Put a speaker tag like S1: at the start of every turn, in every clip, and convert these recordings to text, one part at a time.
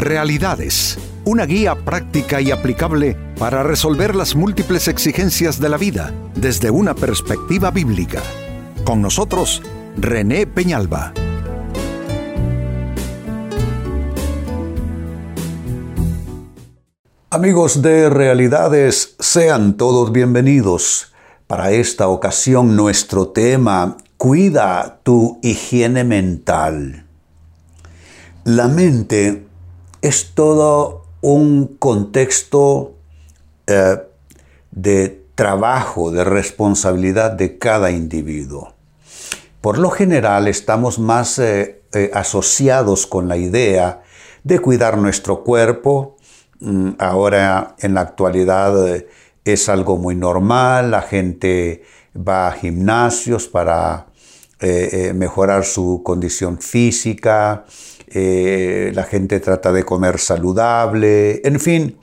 S1: Realidades, una guía práctica y aplicable para resolver las múltiples exigencias de la vida desde una perspectiva bíblica. Con nosotros, René Peñalba.
S2: Amigos de Realidades, sean todos bienvenidos. Para esta ocasión nuestro tema, cuida tu higiene mental. La mente es todo un contexto eh, de trabajo, de responsabilidad de cada individuo. Por lo general estamos más eh, eh, asociados con la idea de cuidar nuestro cuerpo. Mm, ahora en la actualidad es algo muy normal, la gente va a gimnasios para mejorar su condición física, eh, la gente trata de comer saludable, en fin,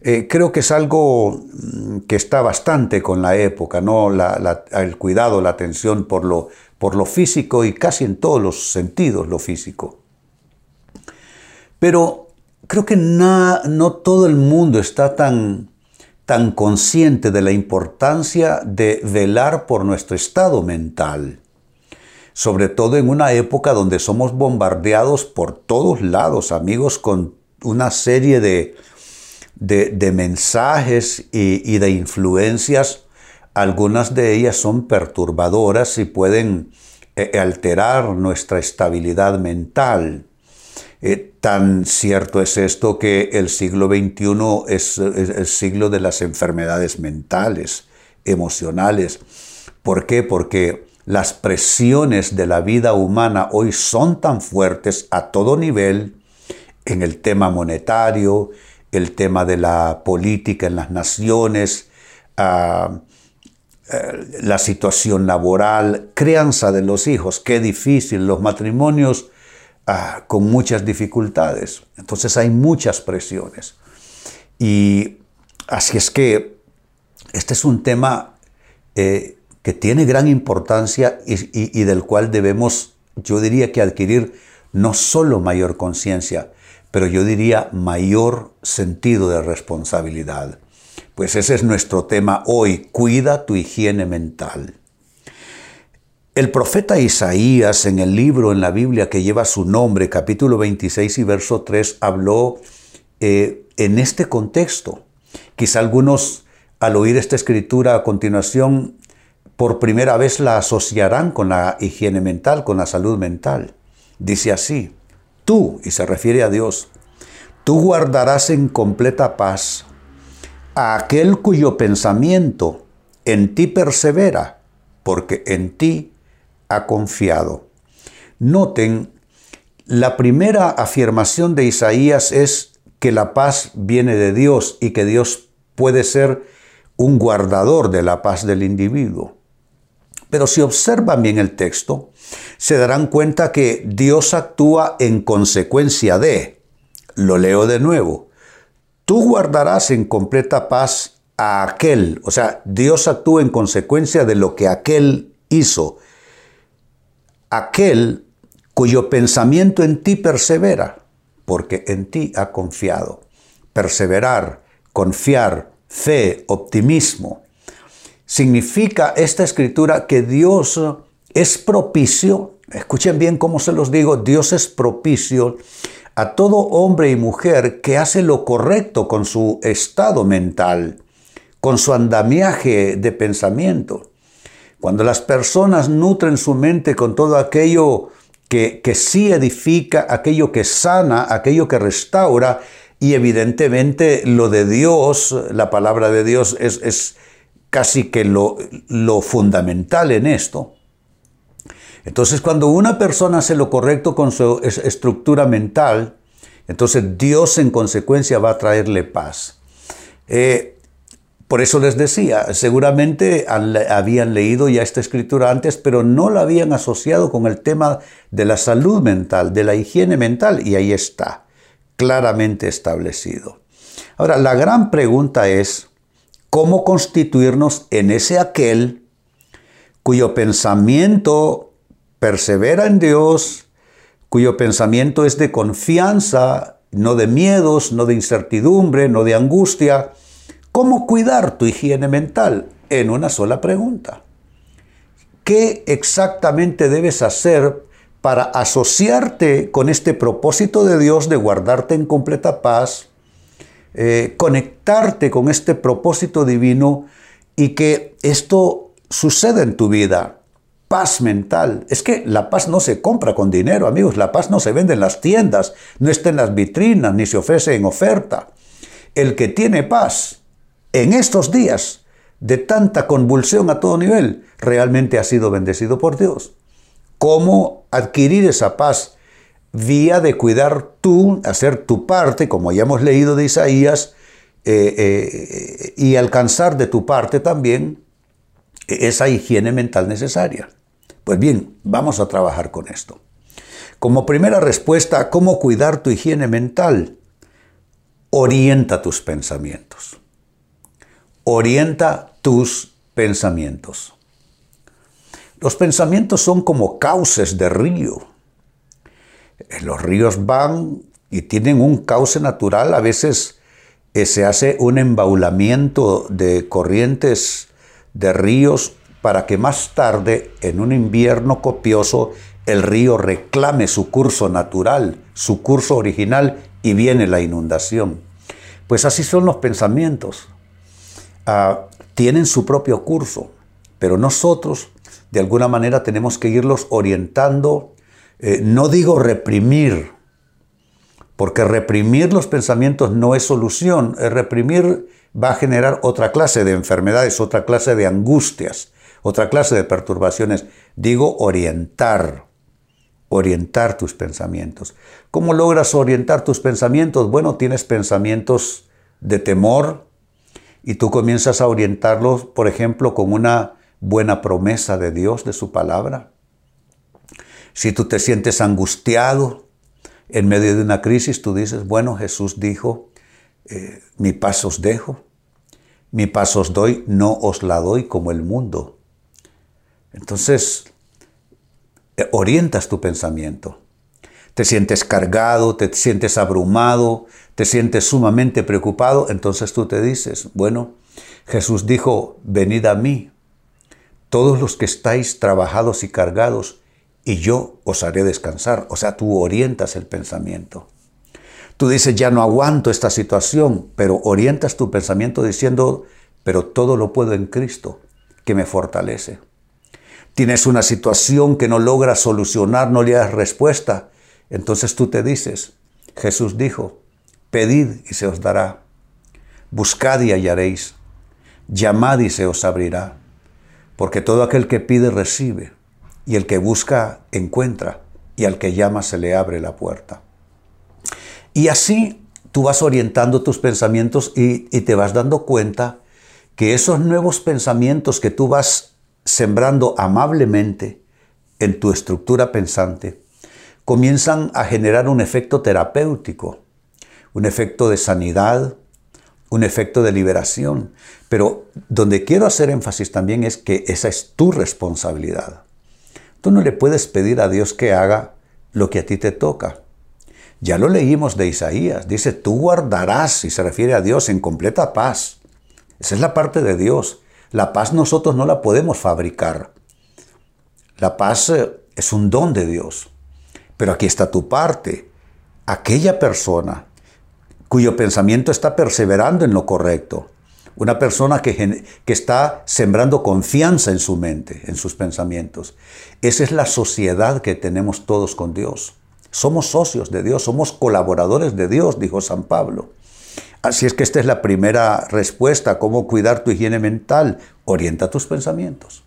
S2: eh, creo que es algo mm, que está bastante con la época, ¿no? el cuidado, la atención por lo, por lo físico y casi en todos los sentidos lo físico. Pero creo que no todo el mundo está tan, tan consciente de la importancia de velar por nuestro estado mental sobre todo en una época donde somos bombardeados por todos lados, amigos, con una serie de, de, mensajes y, de influencias. Algunas de ellas son perturbadoras y pueden eh, alterar nuestra estabilidad mental. Eh, tan cierto es esto que el siglo XXI es, es, el siglo de las enfermedades mentales, emocionales. ¿Por qué? Porque las presiones de la vida humana hoy son tan fuertes a todo nivel, en el tema monetario, el tema de la política en las naciones, ah, eh, la situación laboral, crianza de los hijos, qué difícil, los matrimonios ah, con muchas dificultades. Entonces hay muchas presiones. Y así es que este es un tema eh, que tiene gran importancia y, del cual debemos, yo diría que adquirir no solo mayor conciencia, pero yo diría mayor sentido de responsabilidad. Pues ese es nuestro tema hoy, cuida tu higiene mental. El profeta Isaías en el libro en la Biblia que lleva su nombre, capítulo 26 y verso 3, habló eh, en este contexto. Quizá algunos al oír esta escritura a continuación por primera vez la asociarán con la higiene mental, con la salud mental. Dice así, tú, y se refiere a Dios, tú guardarás en completa paz a aquel cuyo pensamiento en ti persevera, porque en ti ha confiado. Noten, la primera afirmación de Isaías es que la paz viene de Dios y que Dios puede ser un guardador de la paz del individuo. Pero si observan bien el texto, se darán cuenta que Dios actúa en consecuencia de, lo leo de nuevo, tú guardarás en completa paz a aquel, o sea, Dios actúa en consecuencia de lo que aquel hizo, aquel cuyo pensamiento en ti persevera, porque en ti ha confiado. Perseverar, confiar, fe, optimismo, significa esta escritura que Dios es propicio, escuchen bien cómo se los digo, Dios es propicio a todo hombre y mujer que hace lo correcto con su estado mental, con su andamiaje de pensamiento. Cuando las personas nutren su mente con todo aquello que, que sí edifica, aquello que sana, aquello que restaura, y evidentemente lo de Dios, la palabra de Dios es, es casi que lo, lo fundamental en esto. Entonces, cuando una persona hace lo correcto con su estructura mental, entonces Dios en consecuencia va a traerle paz. Eh, por eso les decía, seguramente habían leído ya esta escritura antes, pero no la habían asociado con el tema de la salud mental, de la higiene mental, y ahí está, claramente establecido. Ahora, la gran pregunta es, cómo constituirnos en ese aquel cuyo pensamiento persevera en Dios, cuyo pensamiento es de confianza no de miedos, no de incertidumbre, no de angustia. ¿Cómo cuidar tu higiene mental? En una sola pregunta. ¿Qué exactamente debes hacer para asociarte con este propósito de Dios de guardarte en completa paz, eh, conectarte con este propósito divino y que esto suceda en tu vida? Paz mental. Es que la paz no se compra con dinero, amigos. La paz no se vende en las tiendas, no está en las vitrinas, ni se ofrece en oferta. El que tiene paz en estos días de tanta convulsión a todo nivel, realmente ha sido bendecido por Dios. ¿Cómo adquirir esa paz? Vía de cuidar tú, hacer tu parte, como ya hemos leído de Isaías, eh, eh, y alcanzar de tu parte también esa higiene mental necesaria. Pues bien, vamos a trabajar con esto. Como primera respuesta, ¿cómo cuidar tu higiene mental? Orienta tus pensamientos. Orienta tus pensamientos. Los pensamientos son como cauces de río. Los ríos van y tienen un cauce natural. A veces eh, se hace un embaulamiento de corrientes de ríos para que más tarde, en un invierno copioso, el río reclame su curso natural, su curso original y viene la inundación. Pues así son los pensamientos. Ah, tienen su propio curso, pero nosotros de alguna manera tenemos que irlos orientando, eh, no digo reprimir, porque reprimir los pensamientos no es solución, reprimir va a generar otra clase de enfermedades, otra clase de angustias otra clase de perturbaciones. Digo orientar, orientar tus pensamientos. ¿Cómo logras orientar tus pensamientos? Bueno, tienes pensamientos de temor y tú comienzas a orientarlos, por ejemplo, con una buena promesa de Dios, de su palabra. Si tú te sientes angustiado en medio de una crisis, tú dices, bueno, Jesús dijo, eh, mi paz os dejo, mi paz os doy, no os la doy como el mundo entonces, eh, orientas tu pensamiento. Te sientes cargado, te sientes abrumado, te sientes sumamente preocupado, entonces tú te dices, bueno, Jesús dijo, venid a mí, todos los que estáis trabajados y cargados, y yo os haré descansar. O sea, tú orientas el pensamiento. Tú dices, ya no aguanto esta situación, pero orientas tu pensamiento diciendo, pero todo lo puedo en Cristo, que me fortalece. Tienes una situación que no logras solucionar, no le das respuesta. Entonces tú te dices, Jesús dijo, pedid y se os dará, buscad y hallaréis, llamad y se os abrirá, porque todo aquel que pide recibe, y el que busca encuentra, y al que llama se le abre la puerta. Y así tú vas orientando tus pensamientos y, y te vas dando cuenta que esos nuevos pensamientos que tú vas sembrando amablemente en tu estructura pensante, comienzan a generar un efecto terapéutico, un efecto de sanidad, un efecto de liberación. Pero donde quiero hacer énfasis también es que esa es tu responsabilidad. Tú no le puedes pedir a Dios que haga lo que a ti te toca. Ya lo leímos de Isaías. Dice, tú guardarás, y se refiere a Dios, en completa paz. Esa es la parte de Dios. La paz nosotros no la podemos fabricar. La paz eh, es un don de Dios. Pero aquí está tu parte. Aquella persona cuyo pensamiento está perseverando en lo correcto. Una persona que, está sembrando confianza en su mente, en sus pensamientos. Esa es la sociedad que tenemos todos con Dios. Somos socios de Dios, somos colaboradores de Dios, dijo San Pablo. Así es que esta es la primera respuesta, cómo cuidar tu higiene mental. Orienta tus pensamientos.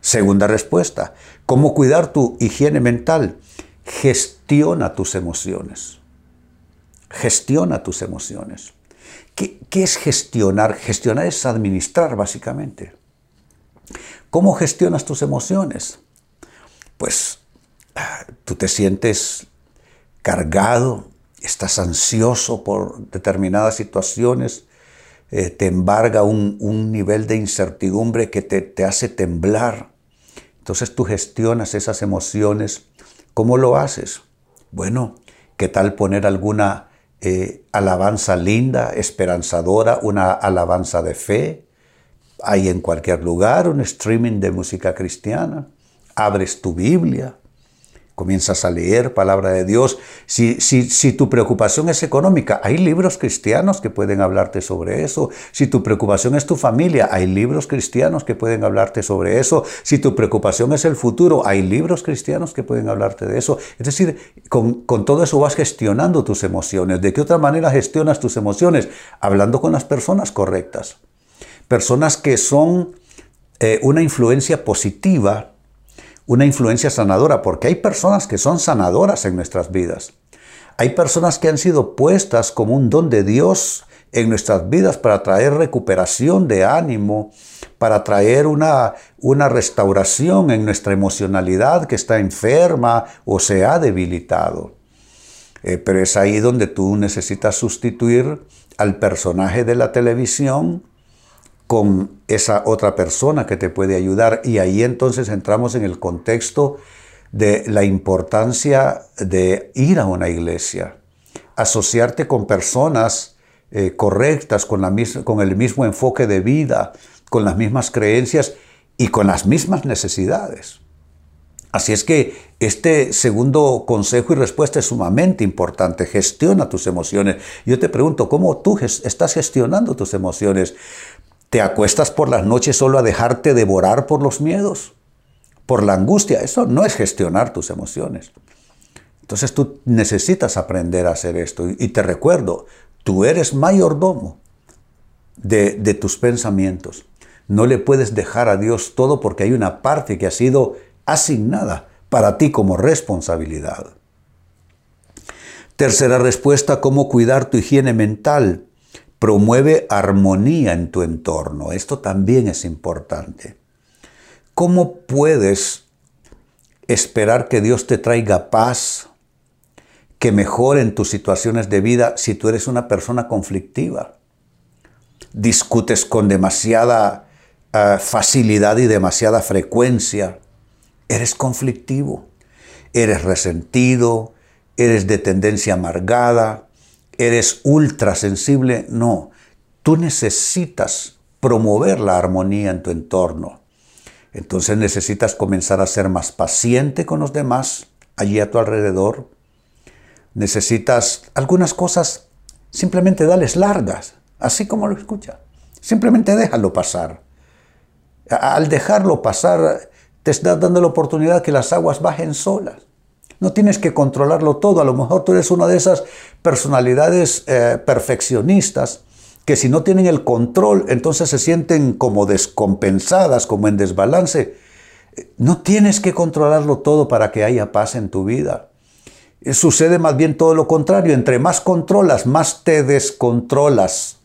S2: Segunda respuesta, cómo cuidar tu higiene mental. Gestiona tus emociones. Gestiona tus emociones. ¿Qué, es gestionar? Gestionar es administrar, básicamente. ¿Cómo gestionas tus emociones? Pues ah, tú te sientes cargado, estás ansioso por determinadas situaciones, eh, te embarga un, nivel de incertidumbre que te, hace temblar. Entonces tú gestionas esas emociones. ¿Cómo lo haces? Bueno, ¿qué tal poner alguna eh, alabanza linda, esperanzadora, una alabanza de fe. Hay en cualquier lugar un streaming de música cristiana. Abres tu Biblia, comienzas a leer palabra de Dios. Si, si, si, tu preocupación es económica, hay libros cristianos que pueden hablarte sobre eso. Si tu preocupación es tu familia, hay libros cristianos que pueden hablarte sobre eso. Si tu preocupación es el futuro, hay libros cristianos que pueden hablarte de eso. Es decir, con, con todo eso vas gestionando tus emociones. ¿De qué otra manera gestionas tus emociones? Hablando con las personas correctas. Personas que son eh, una influencia positiva una influencia sanadora, porque hay personas que son sanadoras en nuestras vidas. Hay personas que han sido puestas como un don de Dios en nuestras vidas para traer recuperación de ánimo, para traer una, una restauración en nuestra emocionalidad que está enferma o se ha debilitado. Eh, pero es ahí donde tú necesitas sustituir al personaje de la televisión con esa otra persona que te puede ayudar. Y ahí entonces entramos en el contexto de la importancia de ir a una iglesia, asociarte con personas eh, correctas, con, la con el mismo enfoque de vida, con las mismas creencias y con las mismas necesidades. Así es que este segundo consejo y respuesta es sumamente importante. Gestiona tus emociones. Yo te pregunto, ¿cómo tú estás gestionando tus emociones? ¿Te acuestas por las noches solo a dejarte devorar por los miedos? Por la angustia. Eso no es gestionar tus emociones. Entonces tú necesitas aprender a hacer esto. Y te recuerdo, tú eres mayordomo de, de tus pensamientos. No le puedes dejar a Dios todo porque hay una parte que ha sido asignada para ti como responsabilidad. Tercera respuesta, cómo cuidar tu higiene mental. Promueve armonía en tu entorno. Esto también es importante. ¿Cómo puedes esperar que Dios te traiga paz, que mejoren tus situaciones de vida si tú eres una persona conflictiva? Discutes con demasiada ah, facilidad y demasiada frecuencia. Eres conflictivo, eres resentido, eres de tendencia amargada, eres ultra sensible, no. Tú necesitas promover la armonía en tu entorno. Entonces necesitas comenzar a ser más paciente con los demás allí a tu alrededor. Necesitas algunas cosas, simplemente darles largas, así como lo escucha. Simplemente déjalo pasar. Al dejarlo pasar, te estás dando la oportunidad que las aguas bajen solas. No tienes que controlarlo todo. A lo mejor tú eres una de esas personalidades eh, perfeccionistas que si no tienen el control, entonces se sienten como descompensadas, como en desbalance. No tienes que controlarlo todo para que haya paz en tu vida. Sucede más bien todo lo contrario. Entre más controlas, más te descontrolas.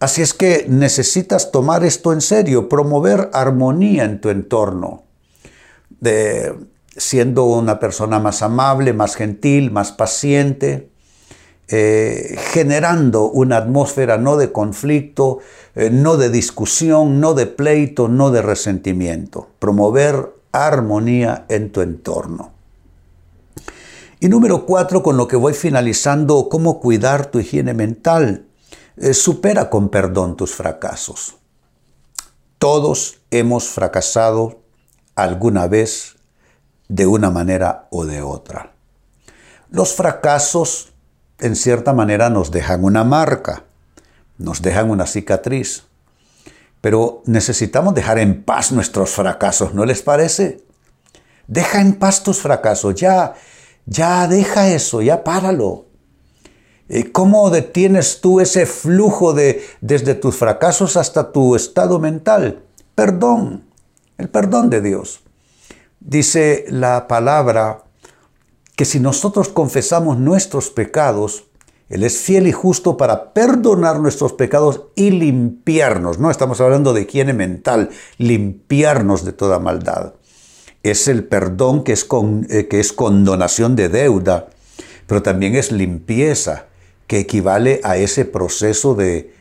S2: Así es que necesitas tomar esto en serio, promover armonía en tu entorno. De, siendo una persona más amable, más gentil, más paciente, eh, generando una atmósfera no de conflicto, eh, no de discusión, no de pleito, no de resentimiento. Promover armonía en tu entorno. Y número cuatro, con lo que voy finalizando, cómo cuidar tu higiene mental. Eh, supera con perdón tus fracasos. Todos hemos fracasado alguna vez de una manera o de otra. Los fracasos, en cierta manera, nos dejan una marca, nos dejan una cicatriz, pero necesitamos dejar en paz nuestros fracasos, ¿no les parece? Deja en paz tus fracasos, ya, ya deja eso, ya páralo. Eh, ¿Cómo detienes tú ese flujo de desde tus fracasos hasta tu estado mental? Perdón, el perdón de Dios. Dice la palabra que si nosotros confesamos nuestros pecados, Él es fiel y justo para perdonar nuestros pecados y limpiarnos. No estamos hablando de higiene mental, limpiarnos de toda maldad. Es el perdón que es, eh, que es condonación de deuda, pero también es limpieza, que equivale a ese proceso de,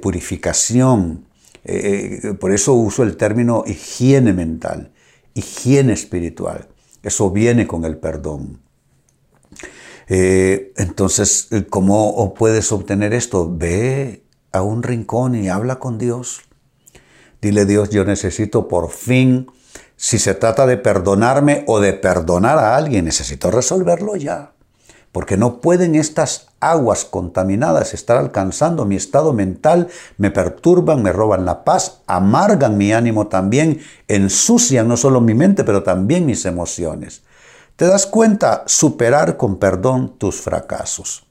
S2: purificación. Eh, eh, por eso uso el término higiene mental higiene espiritual. Eso viene con el perdón. Eh, Entonces, ¿cómo puedes obtener esto? Ve a un rincón y habla con Dios. Dile Dios, yo necesito por fin, si se trata de perdonarme o de perdonar a alguien, necesito resolverlo ya. Porque no pueden estas aguas contaminadas estar alcanzando mi estado mental, me perturban, me roban la paz, amargan mi ánimo también, ensucian no solo mi mente, pero también mis emociones. ¿Te das cuenta? Superar con perdón tus fracasos.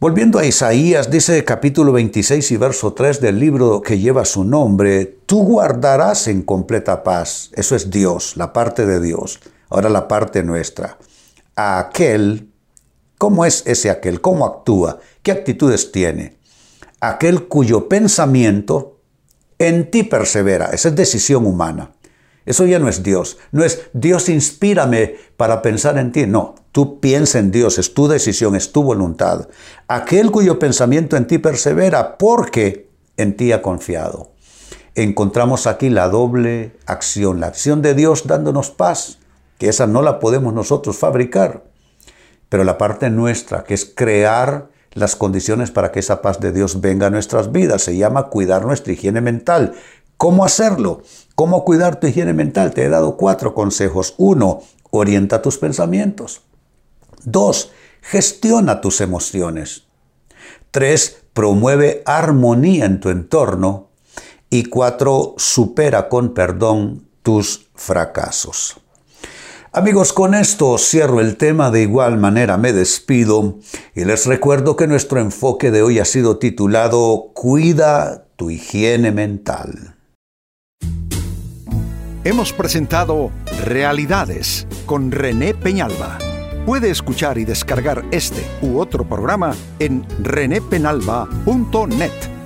S2: Volviendo a Isaías, dice capítulo 26 y verso 3 del libro que lleva su nombre, tú guardarás en completa paz. Eso es Dios, la parte de Dios. Ahora la parte nuestra. A aquel, ¿cómo es ese aquel? ¿Cómo actúa? ¿Qué actitudes tiene? Aquel cuyo pensamiento en ti persevera. Esa es decisión humana. Eso ya no es Dios. No es Dios inspírame para pensar en ti. No, tú piensa en Dios, es tu decisión, es tu voluntad. Aquel cuyo pensamiento en ti persevera porque en ti ha confiado. Encontramos aquí la doble acción, la acción de Dios dándonos paz, que esa no la podemos nosotros fabricar, pero la parte nuestra, que es crear las condiciones para que esa paz de Dios venga a nuestras vidas, se llama cuidar nuestra higiene mental, ¿Cómo hacerlo? ¿Cómo cuidar tu higiene mental? Te he dado cuatro consejos. Uno, orienta tus pensamientos. Dos, gestiona tus emociones. Tres, promueve armonía en tu entorno. Y cuatro, supera con perdón tus fracasos. Amigos, con esto cierro el tema, de igual manera me despido y les recuerdo que nuestro enfoque de hoy ha sido titulado Cuida tu higiene mental.
S1: Hemos presentado Realidades con René Peñalba. Puede escuchar y descargar este u otro programa en renépenalba.net